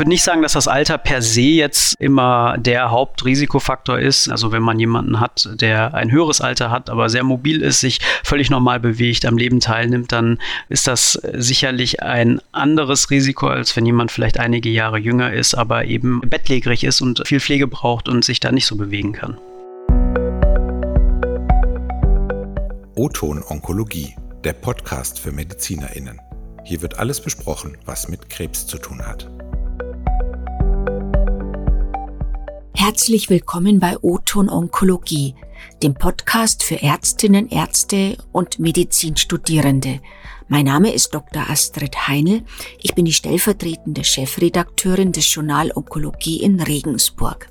würde nicht sagen, dass das Alter per se jetzt immer der Hauptrisikofaktor ist. Also wenn man jemanden hat, der ein höheres Alter hat, aber sehr mobil ist, sich völlig normal bewegt, am Leben teilnimmt, dann ist das sicherlich ein anderes Risiko, als wenn jemand vielleicht einige Jahre jünger ist, aber eben bettlägerig ist und viel Pflege braucht und sich da nicht so bewegen kann. O-Ton Onkologie, der Podcast für MedizinerInnen. Hier wird alles besprochen, was mit Krebs zu tun hat. Herzlich willkommen bei O-Ton Onkologie, dem Podcast für Ärztinnen, Ärzte und Medizinstudierende. Mein Name ist Dr. Astrid Heinl. Ich bin die stellvertretende Chefredakteurin des Journal Onkologie in Regensburg.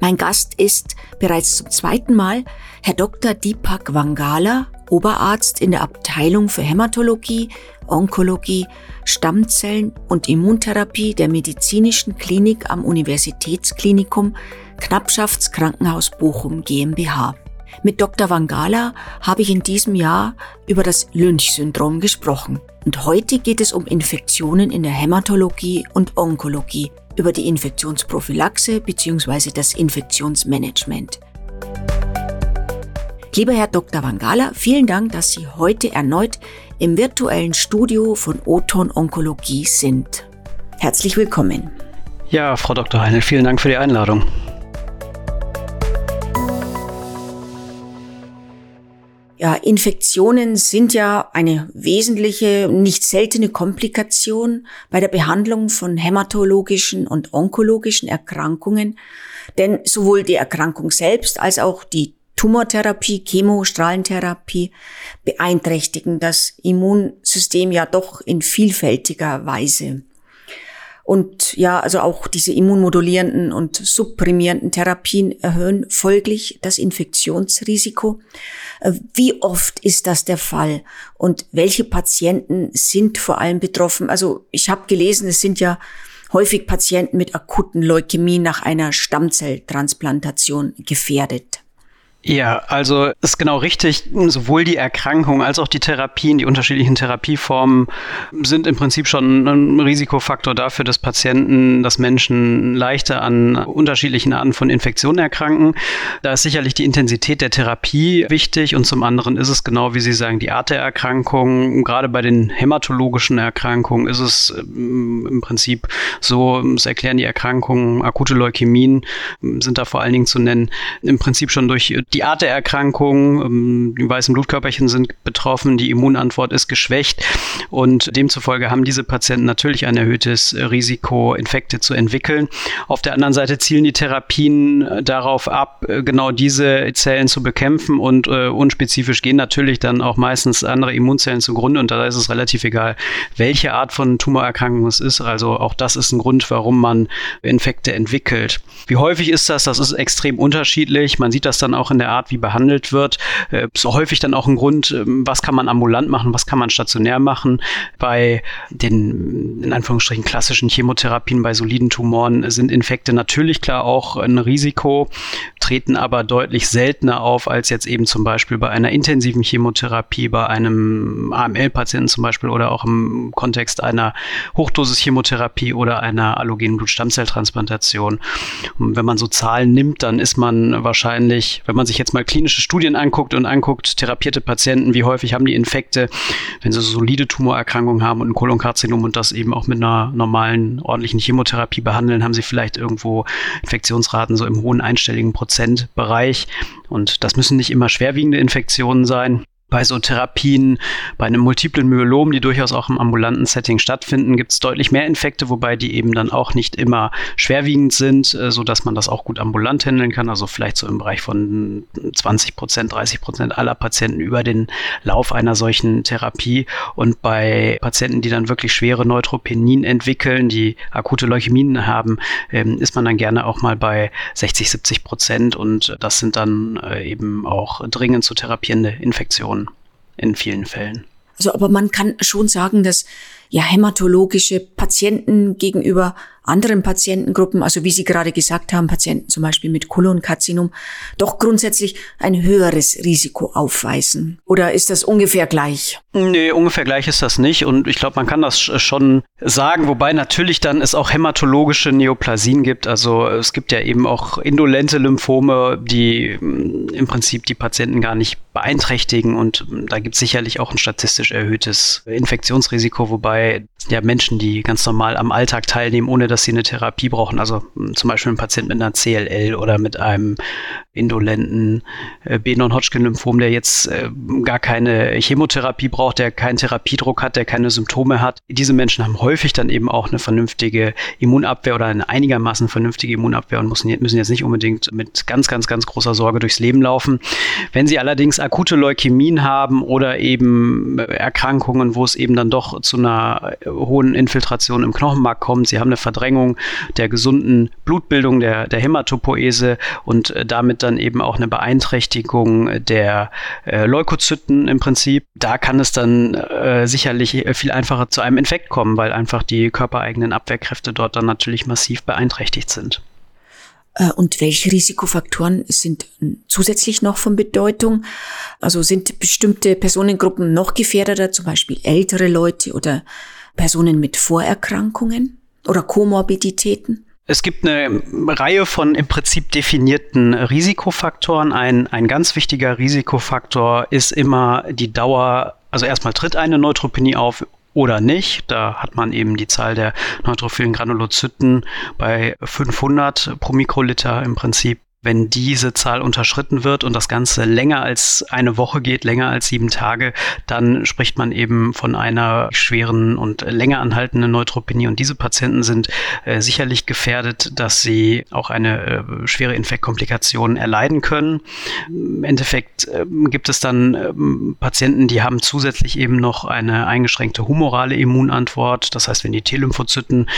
Mein Gast ist bereits zum zweiten Mal Herr Dr. Deepak Vangala, Oberarzt in der Abteilung für Hämatologie, Onkologie, Stammzellen und Immuntherapie der Medizinischen Klinik am Universitätsklinikum Knappschaftskrankenhaus Bochum GmbH. Mit Dr. Vangala habe ich in diesem Jahr über das Lynch-Syndrom gesprochen. Und heute geht es um Infektionen in der Hämatologie und Onkologie über die Infektionsprophylaxe bzw. das Infektionsmanagement. Lieber Herr Dr. Vangala, vielen Dank, dass Sie heute erneut im virtuellen Studio von Oton Onkologie sind. Herzlich willkommen. Ja, Frau Dr. Heinel, vielen Dank für die Einladung. Ja, Infektionen sind ja eine wesentliche, nicht seltene Komplikation bei der Behandlung von hämatologischen und onkologischen Erkrankungen, denn sowohl die Erkrankung selbst als auch die Tumortherapie, Chemostrahlentherapie beeinträchtigen das Immunsystem ja doch in vielfältiger Weise. Und ja, also auch diese immunmodulierenden und supprimierenden Therapien erhöhen folglich das Infektionsrisiko. Äh, wie oft ist das der Fall und welche Patienten sind vor allem betroffen? Also ich habe gelesen, es sind ja häufig Patienten mit akuten Leukämie nach einer Stammzelltransplantation gefährdet. Ja, also ist genau richtig. Sowohl die Erkrankung als auch die Therapien, die unterschiedlichen Therapieformen sind im Prinzip schon ein Risikofaktor dafür, dass Patienten, dass Menschen leichter an unterschiedlichen Arten von Infektionen erkranken. Da ist sicherlich die Intensität der Therapie wichtig und zum anderen ist es genau, wie Sie sagen, die Art der Erkrankung. Gerade bei den hämatologischen Erkrankungen ist es ähm, im Prinzip so, es erklären die Erkrankungen, akute Leukämien sind da vor allen Dingen zu nennen, im Prinzip schon durch die Art der Erkrankung, ähm, die weißen Blutkörperchen sind betroffen, die Immunantwort ist geschwächt und demzufolge haben diese Patienten natürlich ein erhöhtes Risiko, Infekte zu entwickeln. Auf der anderen Seite zielen die Therapien äh, darauf ab, äh, genau diese Zellen zu bekämpfen und äh, unspezifisch gehen natürlich dann auch meistens andere Immunzellen zugrunde und da ist es relativ egal, welche Art von Tumorerkrankung es ist. Also auch das ist ein Grund, warum man Infekte entwickelt. Wie häufig ist das? Das ist extrem unterschiedlich. Man sieht das dann auch in der der Art, wie behandelt wird. Äh, so häufig dann auch ein Grund, ähm, was kann man ambulant machen, was kann man stationär machen. Bei den, in Anführungsstrichen, klassischen Chemotherapien bei soliden Tumoren sind Infekte natürlich klar auch ein Risiko, treten aber deutlich seltener auf als jetzt eben zum Beispiel bei einer intensiven Chemotherapie, bei einem AML-Patienten zum Beispiel oder auch im Kontext einer Hochdosis-Chemotherapie oder einer allogenen Blutstammzelltransplantation. Und wenn man so Zahlen nimmt, dann ist man wahrscheinlich, wenn man sich sich jetzt mal klinische Studien anguckt und anguckt, therapierte Patienten, wie häufig haben die Infekte, wenn sie solide Tumorerkrankungen haben und ein Kolonkarzinom und das eben auch mit einer normalen, ordentlichen Chemotherapie behandeln, haben sie vielleicht irgendwo Infektionsraten so im hohen einstelligen Prozentbereich. Und das müssen nicht immer schwerwiegende Infektionen sein bei so Therapien, bei einem multiplen Myelom, die durchaus auch im ambulanten Setting stattfinden, gibt es deutlich mehr Infekte, wobei die eben dann auch nicht immer schwerwiegend sind, äh, so dass man das auch gut ambulant handeln kann. Also vielleicht so im Bereich von 20 Prozent, 30 Prozent aller Patienten über den Lauf einer solchen Therapie. Und bei Patienten, die dann wirklich schwere Neutropenien entwickeln, die akute Leukämien haben, ähm, ist man dann gerne auch mal bei 60, 70 Prozent. Und das sind dann äh, eben auch dringend zu therapierende Infektionen in vielen Fällen. Also, aber man kann schon sagen, dass ja hämatologische Patienten gegenüber anderen Patientengruppen, also wie Sie gerade gesagt haben, Patienten zum Beispiel mit Kolonkarzinom, doch grundsätzlich ein höheres Risiko aufweisen? Oder ist das ungefähr gleich? Nee, ungefähr gleich ist das nicht. Und ich glaube, man kann das schon sagen, wobei natürlich dann es auch hämatologische Neoplasien gibt. Also es gibt ja eben auch indolente Lymphome, die mm, im Prinzip die Patienten gar nicht beeinträchtigen. Und mm, da gibt es sicherlich auch ein statistisch erhöhtes Infektionsrisiko, wobei sind ja Menschen, die ganz normal am Alltag teilnehmen, ohne dass sie eine Therapie brauchen. Also hm, zum Beispiel ein Patient mit einer CLL oder mit einem indolenten äh, B-Non-Hodgkin-Lymphom, der jetzt äh, gar keine Chemotherapie braucht, der keinen Therapiedruck hat, der keine Symptome hat. Diese Menschen haben häufig dann eben auch eine vernünftige Immunabwehr oder eine einigermaßen vernünftige Immunabwehr und müssen, müssen jetzt nicht unbedingt mit ganz, ganz, ganz großer Sorge durchs Leben laufen. Wenn sie allerdings akute Leukämien haben oder eben Erkrankungen, wo es eben dann doch zu einer hohen Infiltration im Knochenmark kommt, sie haben eine Verdrängung der gesunden Blutbildung, der, der Hämatopoese und äh, damit dann eben auch eine Beeinträchtigung der äh, Leukozyten im Prinzip. Da kann es dann äh, sicherlich viel einfacher zu einem Infekt kommen, weil einfach die körpereigenen Abwehrkräfte dort dann natürlich massiv beeinträchtigt sind. Äh, und welche Risikofaktoren sind zusätzlich noch von Bedeutung? Also sind bestimmte Personengruppen noch gefährdeter, zum Beispiel ältere Leute oder Personen mit Vorerkrankungen oder Komorbiditäten? Es gibt eine Reihe von im Prinzip definierten Risikofaktoren. Ein, ein ganz wichtiger Risikofaktor ist immer die Dauer, also erstmal tritt eine Neutropenie auf oder nicht. Da hat man eben die Zahl der neutrophilen Granulozyten bei 500 pro Mikroliter im Prinzip wenn diese Zahl unterschritten wird und das Ganze länger als eine Woche geht, länger als sieben Tage, dann spricht man eben von einer schweren und länger anhaltenden Neutropenie. Und diese Patienten sind äh, sicherlich gefährdet, dass sie auch eine äh, schwere Infektkomplikation erleiden können. Im Endeffekt äh, gibt es dann ähm, Patienten, die haben zusätzlich eben noch eine eingeschränkte humorale Immunantwort. Das heißt, wenn die T-Lymphozyten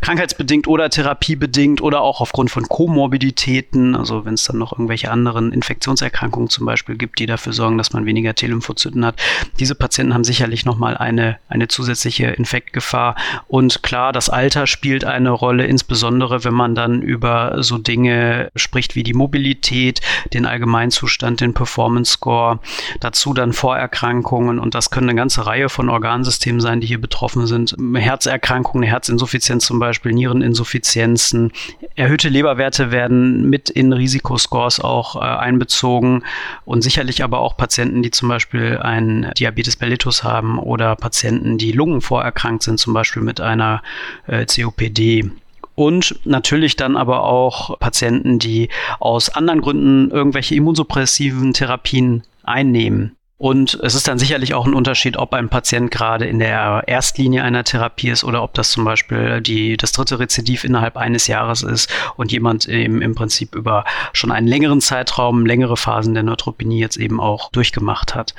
krankheitsbedingt oder therapiebedingt oder auch aufgrund von Komorbiditäten, also wenn es dann noch irgendwelche anderen Infektionserkrankungen zum Beispiel gibt, die dafür sorgen, dass man weniger T-Lymphozyten hat. Diese Patienten haben sicherlich nochmal eine, eine zusätzliche Infektgefahr. Und klar, das Alter spielt eine Rolle, insbesondere wenn man dann über so Dinge spricht wie die Mobilität, den Allgemeinzustand, den Performance Score, dazu dann Vorerkrankungen und das können eine ganze Reihe von Organsystemen sein, die hier betroffen sind. Herzerkrankungen, Herzinsuffizienz zum Beispiel, Niereninsuffizienzen, erhöhte Leberwerte werden mit in Risikoscores auch äh, einbezogen und sicherlich aber auch Patienten, die zum Beispiel einen Diabetes mellitus haben oder Patienten, die lungenvorerkrankt sind, zum Beispiel mit einer äh, COPD. Und natürlich dann aber auch Patienten, die aus anderen Gründen irgendwelche immunsuppressiven Therapien einnehmen. Und es ist dann sicherlich auch ein Unterschied, ob ein Patient gerade in der Erstlinie einer Therapie ist oder ob das zum Beispiel die, das dritte Rezidiv innerhalb eines Jahres ist und jemand eben im Prinzip über schon einen längeren Zeitraum, längere Phasen der Neutropenie jetzt eben auch durchgemacht hat.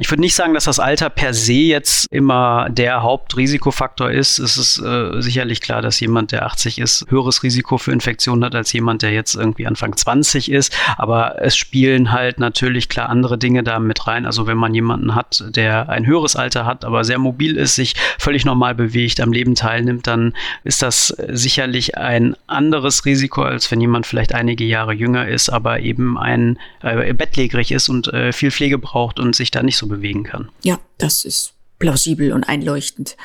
Ich würde nicht sagen, dass das Alter per se jetzt immer der Hauptrisikofaktor ist. Es ist äh, sicherlich klar, dass jemand, der 80 ist, höheres Risiko für Infektionen hat als jemand, der jetzt irgendwie Anfang 20 ist. Aber es spielen halt natürlich klar andere Dinge da mit rein. Also wenn man jemanden hat, der ein höheres Alter hat, aber sehr mobil ist, sich völlig normal bewegt, am Leben teilnimmt, dann ist das sicherlich ein anderes Risiko, als wenn jemand vielleicht einige Jahre jünger ist, aber eben ein äh, bettlägerig ist und äh, viel Pflege braucht und sich da nicht so bewegen kann. Ja, das ist plausibel und einleuchtend.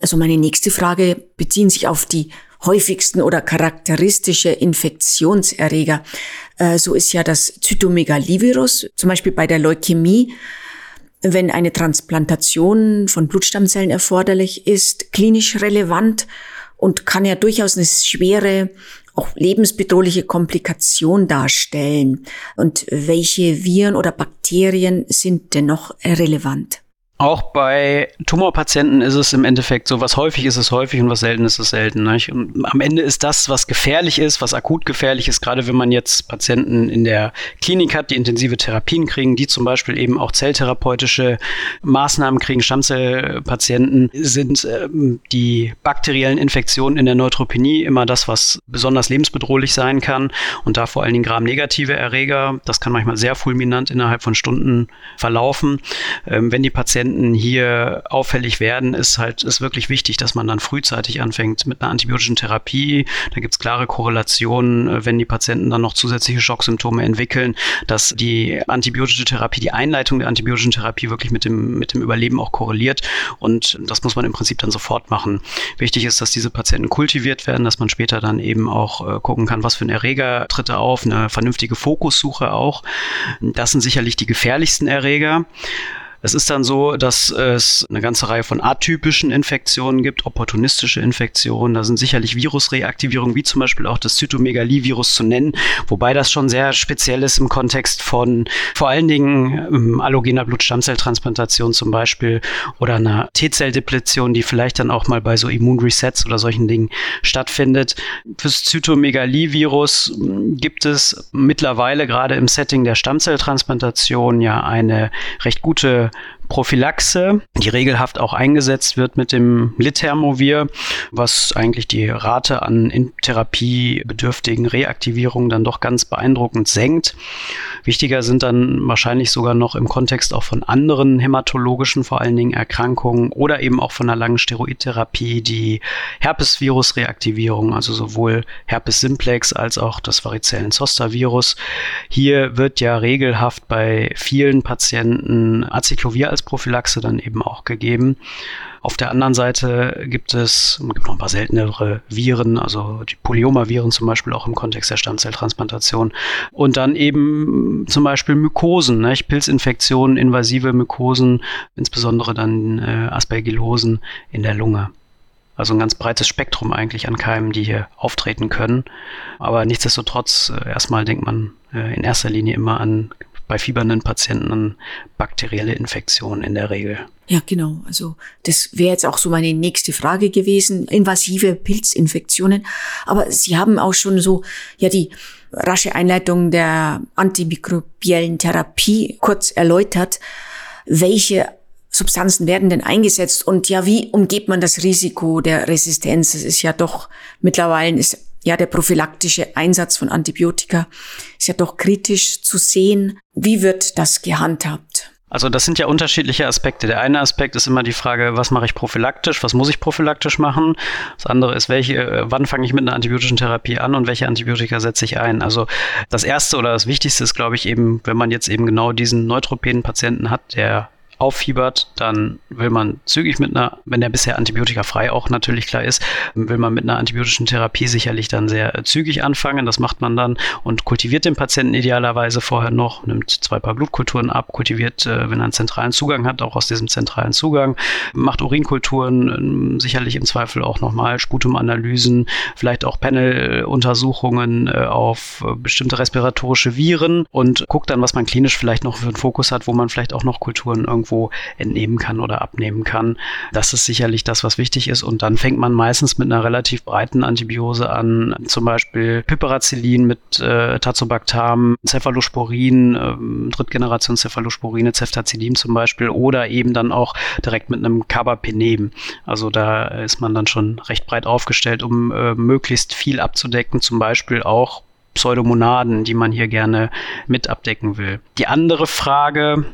Also meine nächste Frage bezieht sich auf die häufigsten oder charakteristische Infektionserreger. Äh, so ist ja das Zytomegalivirus, zum Beispiel bei der Leukämie, wenn eine Transplantation von Blutstammzellen erforderlich ist, klinisch relevant und kann ja durchaus eine schwere auch lebensbedrohliche Komplikation darstellen. Und welche Viren oder Bakterien sind denn noch relevant? Auch bei Tumorpatienten ist es im Endeffekt so, was häufig ist es häufig und was selten ist es selten. Nicht? Und am Ende ist das, was gefährlich ist, was akut gefährlich ist, gerade wenn man jetzt Patienten in der Klinik hat, die intensive Therapien kriegen, die zum Beispiel eben auch zelltherapeutische Maßnahmen kriegen, Stammzellpatienten, sind ähm, die bakteriellen Infektionen in der Neutropenie immer das, was besonders lebensbedrohlich sein kann und da vor allen Dingen gramnegative Erreger. Das kann manchmal sehr fulminant innerhalb von Stunden verlaufen. Ähm, wenn die Patienten Patienten hier auffällig werden, ist halt ist wirklich wichtig, dass man dann frühzeitig anfängt mit einer antibiotischen Therapie. Da gibt es klare Korrelationen, äh, wenn die Patienten dann noch zusätzliche Schocksymptome entwickeln, dass die antibiotische Therapie, die Einleitung der antibiotischen Therapie wirklich mit dem, mit dem Überleben auch korreliert. Und das muss man im Prinzip dann sofort machen. Wichtig ist, dass diese Patienten kultiviert werden, dass man später dann eben auch äh, gucken kann, was für ein Erreger tritt da auf, eine vernünftige Fokussuche auch. Das sind sicherlich die gefährlichsten Erreger. Es ist dann so, dass es eine ganze Reihe von atypischen Infektionen gibt, opportunistische Infektionen. Da sind sicherlich Virusreaktivierungen, wie zum Beispiel auch das Zytomegalie-Virus zu nennen, wobei das schon sehr speziell ist im Kontext von vor allen Dingen ähm, allogener Blutstammzelltransplantation zum Beispiel oder einer T-Zelldepletion, die vielleicht dann auch mal bei so Immunresets oder solchen Dingen stattfindet. Fürs Zytomegalie-Virus hm, gibt es mittlerweile gerade im Setting der Stammzelltransplantation ja eine recht gute Prophylaxe, die regelhaft auch eingesetzt wird mit dem Lithermovir, was eigentlich die Rate an therapiebedürftigen Reaktivierungen dann doch ganz beeindruckend senkt. Wichtiger sind dann wahrscheinlich sogar noch im Kontext auch von anderen hämatologischen vor allen Dingen Erkrankungen oder eben auch von einer langen Steroidtherapie die Herpesvirus-Reaktivierung, also sowohl Herpes simplex als auch das Varizellen-Zoster-Virus. Hier wird ja regelhaft bei vielen Patienten Acyclovir als Prophylaxe dann eben auch gegeben. Auf der anderen Seite gibt es gibt noch ein paar seltenere Viren, also die Polyomaviren zum Beispiel auch im Kontext der Stammzelltransplantation. Und dann eben zum Beispiel Mykosen, ne? Pilzinfektionen, invasive Mykosen, insbesondere dann äh, Aspergillosen in der Lunge. Also ein ganz breites Spektrum eigentlich an Keimen, die hier auftreten können. Aber nichtsdestotrotz, äh, erstmal denkt man äh, in erster Linie immer an bei fiebernden Patienten bakterielle Infektionen in der Regel. Ja, genau. Also das wäre jetzt auch so meine nächste Frage gewesen. Invasive Pilzinfektionen. Aber Sie haben auch schon so, ja, die rasche Einleitung der antimikrobiellen Therapie kurz erläutert. Welche Substanzen werden denn eingesetzt und ja, wie umgeht man das Risiko der Resistenz? Es ist ja doch mittlerweile ist ja, der prophylaktische Einsatz von Antibiotika ist ja doch kritisch zu sehen. Wie wird das gehandhabt? Also das sind ja unterschiedliche Aspekte. Der eine Aspekt ist immer die Frage, was mache ich prophylaktisch, was muss ich prophylaktisch machen? Das andere ist, welche, äh, wann fange ich mit einer antibiotischen Therapie an und welche Antibiotika setze ich ein? Also das erste oder das Wichtigste ist, glaube ich, eben, wenn man jetzt eben genau diesen Neutropenen-Patienten hat, der auffiebert, dann will man zügig mit einer, wenn der bisher antibiotikafrei auch natürlich klar ist, will man mit einer antibiotischen Therapie sicherlich dann sehr äh, zügig anfangen. Das macht man dann und kultiviert den Patienten idealerweise vorher noch, nimmt zwei Paar Blutkulturen ab, kultiviert, äh, wenn er einen zentralen Zugang hat, auch aus diesem zentralen Zugang, macht Urinkulturen, ähm, sicherlich im Zweifel auch nochmal Sputumanalysen, vielleicht auch Paneluntersuchungen äh, auf bestimmte respiratorische Viren und guckt dann, was man klinisch vielleicht noch für einen Fokus hat, wo man vielleicht auch noch Kulturen irgendwo irgendwo entnehmen kann oder abnehmen kann. Das ist sicherlich das, was wichtig ist. Und dann fängt man meistens mit einer relativ breiten Antibiose an, zum Beispiel Piperacillin mit äh, Tazobactam, Cephalosporin, äh, Drittgeneration Cephalosporine, Ceftazidin zum Beispiel oder eben dann auch direkt mit einem Carbapenem. Also da ist man dann schon recht breit aufgestellt, um äh, möglichst viel abzudecken, zum Beispiel auch Pseudomonaden, die man hier gerne mit abdecken will. Die andere Frage,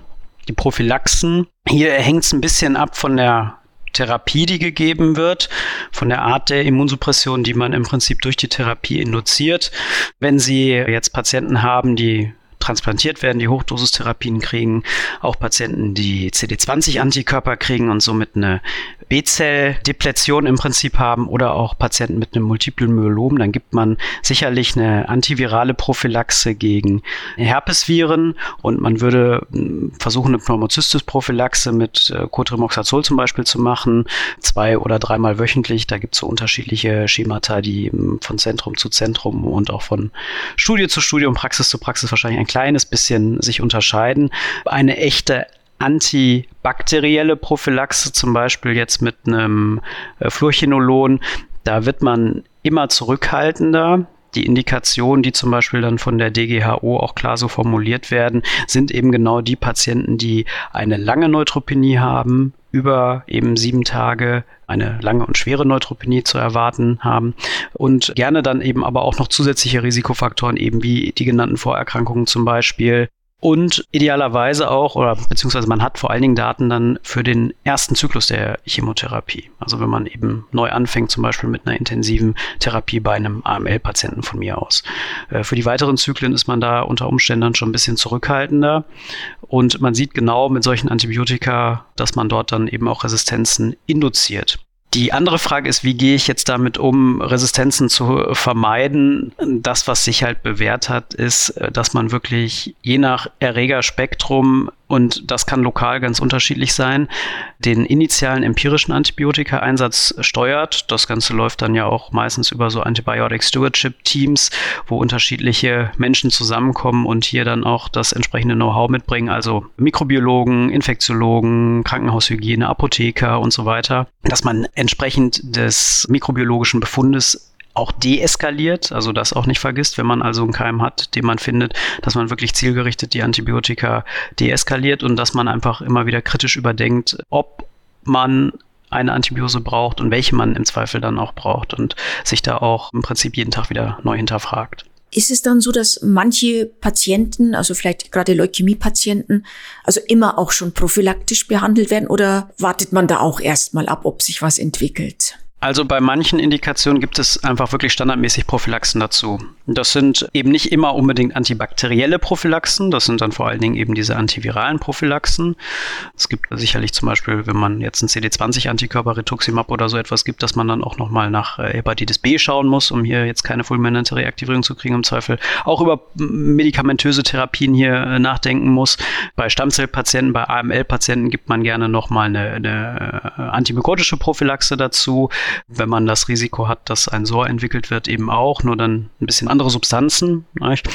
die Prophylaxen. Hier hängt es ein bisschen ab von der Therapie, die gegeben wird, von der Art der Immunsuppression, die man im Prinzip durch die Therapie induziert. Wenn Sie jetzt Patienten haben, die transplantiert werden, die Hochdosistherapien kriegen, auch Patienten, die CD20-Antikörper kriegen und somit eine B-Zell-Depletion im Prinzip haben oder auch Patienten mit einem multiplen Myelom, dann gibt man sicherlich eine antivirale Prophylaxe gegen Herpesviren und man würde hm, versuchen, eine Pneumocystis-Prophylaxe mit äh, Cotrimoxazol zum Beispiel zu machen, zwei oder dreimal wöchentlich. Da gibt es so unterschiedliche Schemata, die hm, von Zentrum zu Zentrum und auch von Studie zu Studie und Praxis zu Praxis wahrscheinlich ein kleines bisschen sich unterscheiden. Eine echte antibakterielle Prophylaxe, zum Beispiel jetzt mit einem äh, Fluorchinolon, da wird man immer zurückhaltender. Die Indikationen, die zum Beispiel dann von der DGHO auch klar so formuliert werden, sind eben genau die Patienten, die eine lange Neutropenie haben, über eben sieben Tage eine lange und schwere Neutropenie zu erwarten haben und gerne dann eben aber auch noch zusätzliche Risikofaktoren eben wie die genannten Vorerkrankungen zum Beispiel und idealerweise auch, oder beziehungsweise man hat vor allen Dingen Daten dann für den ersten Zyklus der Chemotherapie. Also wenn man eben neu anfängt, zum Beispiel mit einer intensiven Therapie bei einem AML-Patienten von mir aus. Äh, für die weiteren Zyklen ist man da unter Umständen schon ein bisschen zurückhaltender. Und man sieht genau mit solchen Antibiotika, dass man dort dann eben auch Resistenzen induziert. Die andere Frage ist, wie gehe ich jetzt damit um, Resistenzen zu vermeiden? Das, was sich halt bewährt hat, ist, äh, dass man wirklich je nach Erregerspektrum und das kann lokal ganz unterschiedlich sein, den initialen empirischen Antibiotika-Einsatz steuert. Das Ganze läuft dann ja auch meistens über so Antibiotic Stewardship Teams, wo unterschiedliche Menschen zusammenkommen und hier dann auch das entsprechende Know-how mitbringen, also Mikrobiologen, Infektiologen, Krankenhaushygiene, Apotheker und so weiter, dass man entsprechend des mikrobiologischen Befundes auch deeskaliert, also das auch nicht vergisst, wenn man also einen Keim hat, den man findet, dass man wirklich zielgerichtet die Antibiotika deeskaliert und dass man einfach immer wieder kritisch überdenkt, ob man eine Antibiose braucht und welche man im Zweifel dann auch braucht und sich da auch im Prinzip jeden Tag wieder neu hinterfragt. Ist es dann so, dass manche Patienten, also vielleicht gerade Leukämie-Patienten, also immer auch schon prophylaktisch behandelt werden oder wartet man da auch erstmal ab, ob sich was entwickelt? Also bei manchen Indikationen gibt es einfach wirklich standardmäßig Prophylaxen dazu. Das sind eben nicht immer unbedingt antibakterielle Prophylaxen, das sind dann vor allen Dingen eben diese antiviralen Prophylaxen. Es gibt sicherlich zum Beispiel, wenn man jetzt ein CD20-Antikörper Rituximab oder so etwas gibt, dass man dann auch nochmal nach äh, Hepatitis B schauen muss, um hier jetzt keine fulminante Reaktivierung zu kriegen im Zweifel. Auch über medikamentöse Therapien hier äh, nachdenken muss. Bei Stammzellpatienten, bei AML-Patienten gibt man gerne nochmal eine, eine äh, antimykotische Prophylaxe dazu wenn man das Risiko hat, dass ein SOR entwickelt wird, eben auch, nur dann ein bisschen andere Substanzen. Nicht?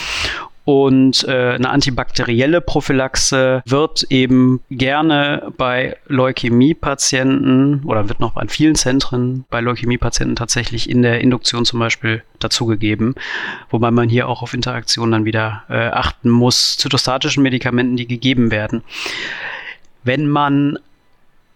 Und äh, eine antibakterielle Prophylaxe wird eben gerne bei Leukämie-Patienten oder wird noch an vielen Zentren bei Leukämie-Patienten tatsächlich in der Induktion zum Beispiel dazugegeben, wobei man hier auch auf Interaktionen dann wieder äh, achten muss, zytostatischen Medikamenten, die gegeben werden. Wenn man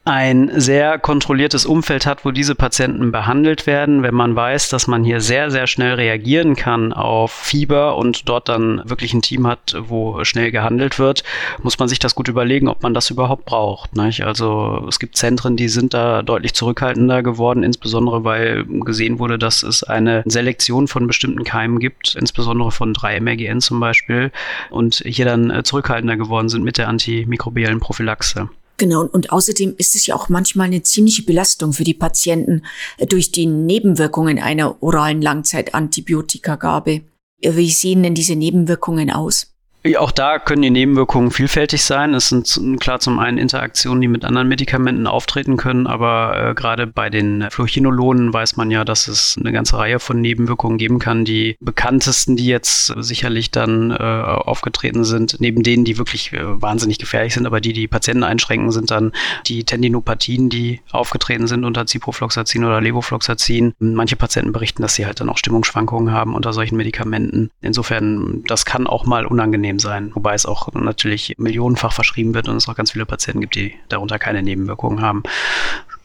ein sehr kontrolliertes Umfeld hat, wo diese Patienten behandelt werden, wenn man weiß, dass man hier sehr, sehr schnell reagieren kann auf Fieber und dort dann wirklich ein Team hat, wo schnell gehandelt wird, muss man sich das gut überlegen, ob man das überhaupt braucht. Nicht? Also es gibt Zentren, die sind da deutlich zurückhaltender geworden, insbesondere weil gesehen wurde, dass es eine Selektion von bestimmten Keimen gibt, insbesondere von 3-MRGN zum Beispiel, und hier dann zurückhaltender geworden sind mit der antimikrobiellen Prophylaxe. Genau, und außerdem ist es ja auch manchmal eine ziemliche Belastung für die Patienten äh, durch die Nebenwirkungen einer oralen Langzeitantibiotikagabe. Wie sehen denn diese Nebenwirkungen aus? Auch da können die Nebenwirkungen vielfältig sein. Es sind klar zum einen Interaktionen, die mit anderen Medikamenten auftreten können, aber äh, gerade bei den Fluorchinolonen weiß man ja, dass es eine ganze Reihe von Nebenwirkungen geben kann. Die bekanntesten, die jetzt sicherlich dann äh, aufgetreten sind, neben denen, die wirklich äh, wahnsinnig gefährlich sind, aber die die Patienten einschränken, sind dann die Tendinopathien, die aufgetreten sind unter Ciprofloxacin oder Levofloxacin. Manche Patienten berichten, dass sie halt dann auch Stimmungsschwankungen haben unter solchen Medikamenten. Insofern, das kann auch mal unangenehm angenehm sein. Wobei es auch natürlich millionenfach verschrieben wird und es auch ganz viele Patienten gibt, die darunter keine Nebenwirkungen haben.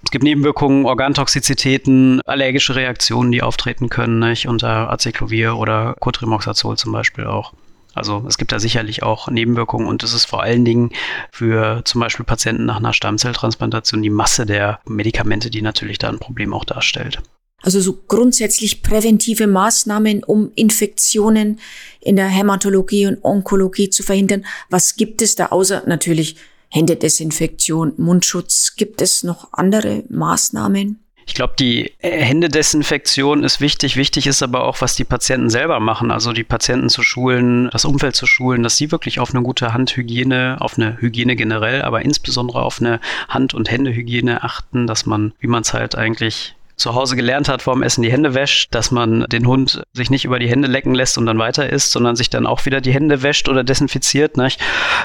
Es gibt Nebenwirkungen, Organtoxizitäten, allergische Reaktionen, die auftreten können, nicht? unter Aceclovir oder Cotrimoxazol zum Beispiel auch. Also es gibt da sicherlich auch Nebenwirkungen und es ist vor allen Dingen für zum Beispiel Patienten nach einer Stammzelltransplantation die Masse der Medikamente, die natürlich da ein Problem auch darstellt. Also so grundsätzlich präventive Maßnahmen, um Infektionen in der Hämatologie und Onkologie zu verhindern. Was gibt es da außer natürlich Händedesinfektion, Mundschutz? Gibt es noch andere Maßnahmen? Ich glaube, die Händedesinfektion ist wichtig. Wichtig ist aber auch, was die Patienten selber machen. Also die Patienten zu schulen, das Umfeld zu schulen, dass sie wirklich auf eine gute Handhygiene, auf eine Hygiene generell, aber insbesondere auf eine Hand- und Händehygiene achten, dass man, wie man es halt eigentlich zu Hause gelernt hat, vorm Essen die Hände wäscht, dass man den Hund sich nicht über die Hände lecken lässt und dann weiter isst, sondern sich dann auch wieder die Hände wäscht oder desinfiziert, nicht?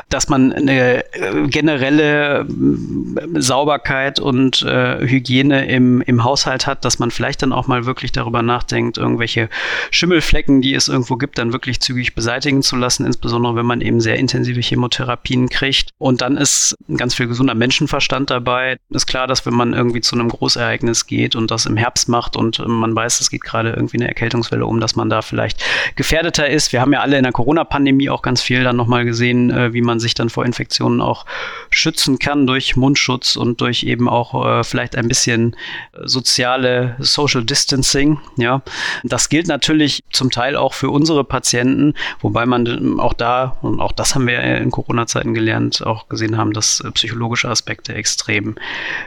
dass man eine äh, generelle äh, Sauberkeit und äh, Hygiene im, im Haushalt hat, dass man vielleicht dann auch mal wirklich darüber nachdenkt, irgendwelche Schimmelflecken, die es irgendwo gibt, dann wirklich zügig beseitigen zu lassen, insbesondere wenn man eben sehr intensive Chemotherapien kriegt. Und dann ist ganz viel gesunder Menschenverstand dabei. Ist klar, dass wenn man irgendwie zu einem Großereignis geht und das das im Herbst macht und äh, man weiß, es geht gerade irgendwie eine Erkältungswelle um, dass man da vielleicht gefährdeter ist. Wir haben ja alle in der Corona-Pandemie auch ganz viel dann nochmal gesehen, äh, wie man sich dann vor Infektionen auch schützen kann durch Mundschutz und durch eben auch äh, vielleicht ein bisschen soziale Social Distancing. Ja, das gilt natürlich zum Teil auch für unsere Patienten, wobei man auch da, und auch das haben wir in Corona-Zeiten gelernt, auch gesehen haben, dass psychologische Aspekte extrem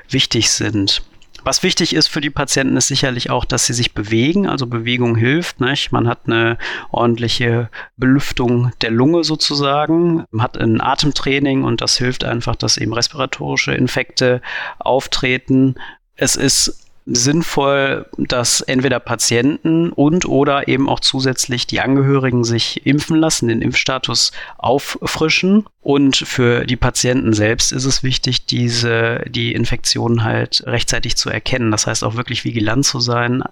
wichtig sind. Was wichtig ist für die Patienten, ist sicherlich auch, dass sie sich bewegen. Also Bewegung hilft. Nicht? Man hat eine ordentliche Belüftung der Lunge sozusagen, man hat ein Atemtraining und das hilft einfach, dass eben respiratorische Infekte auftreten. Es ist sinnvoll, dass entweder Patienten und oder eben auch zusätzlich die Angehörigen sich impfen lassen, den Impfstatus auffrischen. Und für die Patienten selbst ist es wichtig, diese, die Infektion halt rechtzeitig zu erkennen. Das heißt auch wirklich vigilant zu sein,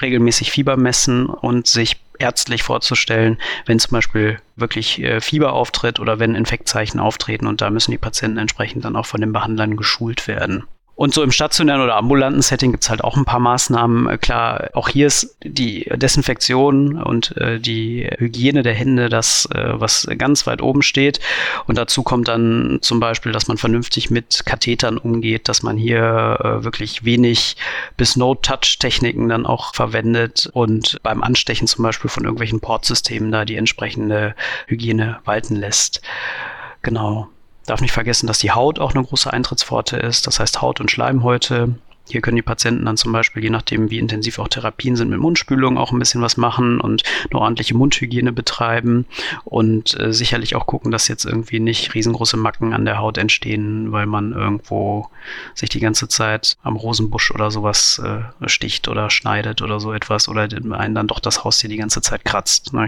regelmäßig Fieber messen und sich ärztlich vorzustellen, wenn zum Beispiel wirklich äh, Fieber auftritt oder wenn Infektzeichen auftreten und da müssen die Patienten entsprechend dann auch von den Behandlern geschult werden. Und so im stationären oder ambulanten Setting gibt es halt auch ein paar Maßnahmen. Äh, klar, auch hier ist die Desinfektion und äh, die Hygiene der Hände das, äh, was ganz weit oben steht. Und dazu kommt dann zum Beispiel, dass man vernünftig mit Kathetern umgeht, dass man hier äh, wirklich wenig bis No-Touch-Techniken dann auch verwendet und beim Anstechen zum Beispiel von irgendwelchen Portsystemen da die entsprechende Hygiene walten lässt. Genau. Darf nicht vergessen, dass die Haut auch eine große Eintrittspforte ist. Das heißt Haut und Schleimhäute. Hier können die Patienten dann zum Beispiel, je nachdem, wie intensiv auch Therapien sind, mit Mundspülung auch ein bisschen was machen und eine ordentliche Mundhygiene betreiben und äh, sicherlich auch gucken, dass jetzt irgendwie nicht riesengroße Macken an der Haut entstehen, weil man irgendwo sich die ganze Zeit am Rosenbusch oder sowas äh, sticht oder schneidet oder so etwas oder einen dann doch das Haustier die ganze Zeit kratzt. Ne?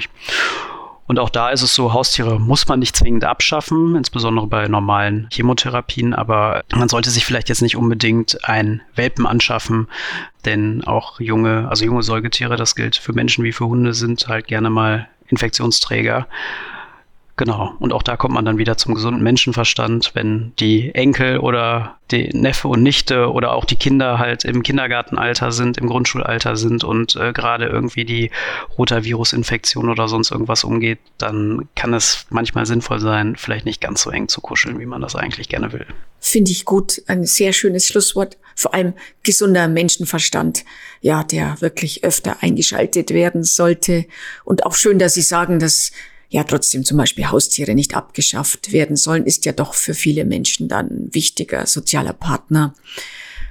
Und auch da ist es so, Haustiere muss man nicht zwingend abschaffen, insbesondere bei normalen Chemotherapien, aber man sollte sich vielleicht jetzt nicht unbedingt ein Welpen anschaffen, denn auch junge, also junge Säugetiere, das gilt für Menschen wie für Hunde, sind halt gerne mal Infektionsträger. Genau. Und auch da kommt man dann wieder zum gesunden Menschenverstand, wenn die Enkel oder die Neffe und Nichte oder auch die Kinder halt im Kindergartenalter sind, im Grundschulalter sind und äh, gerade irgendwie die Rotavirusinfektion oder sonst irgendwas umgeht, dann kann es manchmal sinnvoll sein, vielleicht nicht ganz so eng zu kuscheln, wie man das eigentlich gerne will. Finde ich gut. Ein sehr schönes Schlusswort. Vor allem gesunder Menschenverstand, ja, der wirklich öfter eingeschaltet werden sollte. Und auch schön, dass Sie sagen, dass ja trotzdem zum Beispiel Haustiere nicht abgeschafft werden sollen, ist ja doch für viele Menschen dann ein wichtiger sozialer Partner.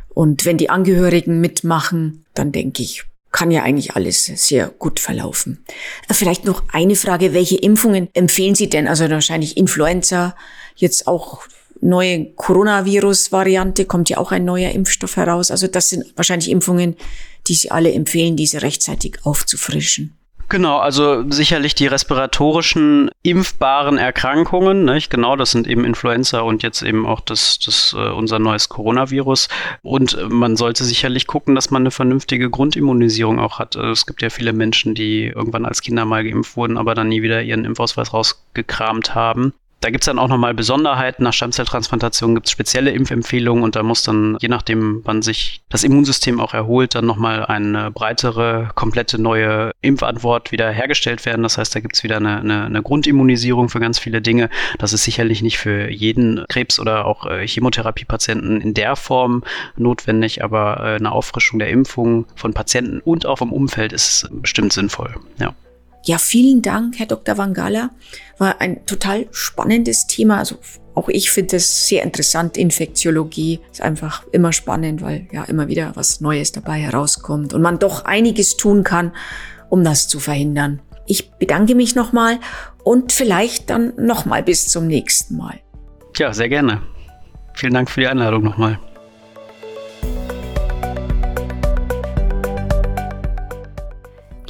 Und wenn die Angehörigen mitmachen, dann denke ich, kann ja eigentlich alles sehr gut verlaufen. Äh, vielleicht noch eine Frage, welche Impfungen empfehlen Sie denn? Also wahrscheinlich Influenza, jetzt auch neue Coronavirus-Variante, kommt ja auch ein neuer Impfstoff heraus. Also das sind wahrscheinlich Impfungen, die Sie alle empfehlen, diese rechtzeitig aufzufrischen. Genau, also sicherlich die respiratorischen impfbaren Erkrankungen, nicht? genau, das sind eben Influenza und jetzt eben auch das, das äh, unser neues Coronavirus. Und man sollte sicherlich gucken, dass man eine vernünftige Grundimmunisierung auch hat. Also es gibt ja viele Menschen, die irgendwann als Kinder mal geimpft wurden, aber dann nie wieder ihren Impfausweis rausgekramt haben. Da gibt es dann auch nochmal Besonderheiten. Nach Stammzelltransplantation gibt es spezielle Impfempfehlungen und da muss dann, je nachdem, wann sich das Immunsystem auch erholt, dann nochmal eine breitere, komplette neue Impfantwort wieder hergestellt werden. Das heißt, da gibt es wieder eine, eine, eine, Grundimmunisierung für ganz viele Dinge. Das ist sicherlich nicht für jeden Krebs- oder auch äh, Chemotherapiepatienten in der Form notwendig, aber äh, eine Auffrischung der Impfung von Patienten und auch vom Umfeld ist bestimmt sinnvoll. Ja. Ja, vielen Dank, Herr Dr. Wangala. War ein total spannendes Thema. Also auch ich finde es sehr interessant. Infektiologie ist einfach immer spannend, weil ja immer wieder was Neues dabei herauskommt und man doch einiges tun kann, um das zu verhindern. Ich bedanke mich nochmal und vielleicht dann nochmal bis zum nächsten Mal. Ja, sehr gerne. Vielen Dank für die Einladung nochmal.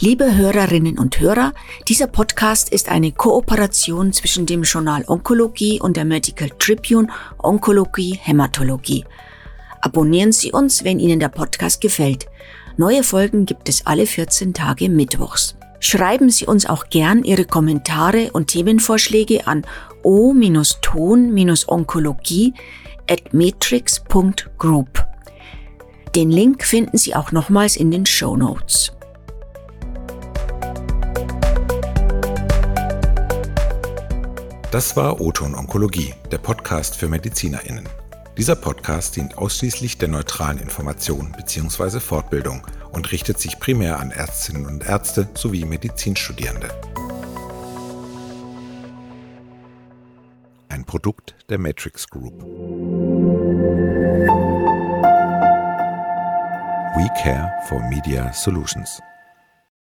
Liebe Hörerinnen und Hörer, dieser Podcast ist eine Kooperation zwischen dem Journal Onkologie und der Medical Tribune Onkologie Hämatologie. Abonnieren Sie uns, wenn Ihnen der Podcast gefällt. Neue Folgen gibt es alle 14 Tage Mittwochs. Schreiben Sie uns auch gern Ihre Kommentare und Themenvorschläge an o-ton-onkologie at matrix.group. Den Link finden Sie auch nochmals in den Show Notes. Das war Oton Onkologie, der Podcast für MedizinerInnen. Dieser Podcast dient ausschließlich der neutralen Information bzw. Fortbildung und richtet sich primär an Ärztinnen und Ärzte sowie Medizinstudierende. Ein Produkt der Matrix Group. We Care for Media Solutions.